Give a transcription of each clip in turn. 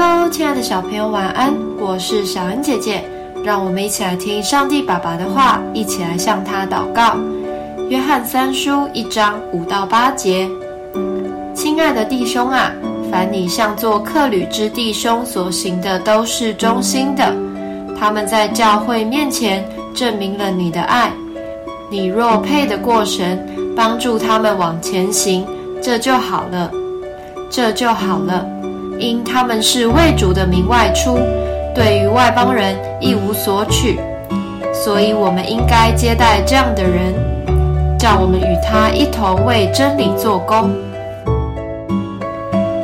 Hello，亲爱的小朋友，晚安！我是小恩姐姐，让我们一起来听上帝爸爸的话，一起来向他祷告。约翰三书一章五到八节，亲爱的弟兄啊，凡你向做客旅之弟兄所行的，都是忠心的。他们在教会面前证明了你的爱。你若配得过神，帮助他们往前行，这就好了，这就好了。因他们是为主的名外出，对于外邦人一无所取，所以我们应该接待这样的人，叫我们与他一同为真理做工。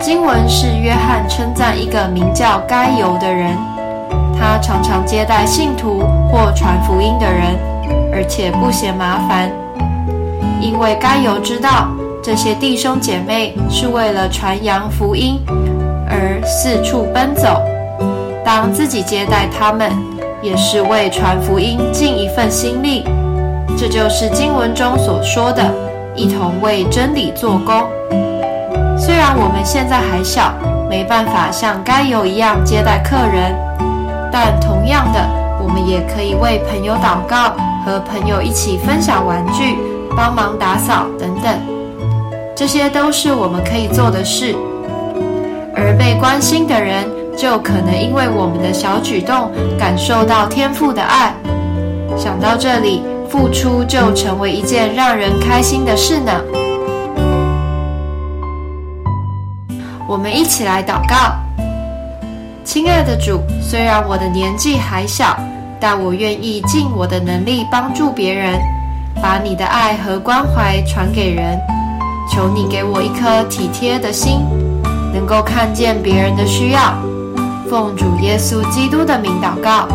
经文是约翰称赞一个名叫该犹的人，他常常接待信徒或传福音的人，而且不嫌麻烦，因为该犹知道这些弟兄姐妹是为了传扬福音。四处奔走，当自己接待他们，也是为传福音尽一份心力。这就是经文中所说的，一同为真理做工。虽然我们现在还小，没办法像该有一样接待客人，但同样的，我们也可以为朋友祷告，和朋友一起分享玩具，帮忙打扫等等。这些都是我们可以做的事。关心的人，就可能因为我们的小举动，感受到天父的爱。想到这里，付出就成为一件让人开心的事呢。我们一起来祷告：亲爱的主，虽然我的年纪还小，但我愿意尽我的能力帮助别人，把你的爱和关怀传给人。求你给我一颗体贴的心。能够看见别人的需要，奉主耶稣基督的名祷告。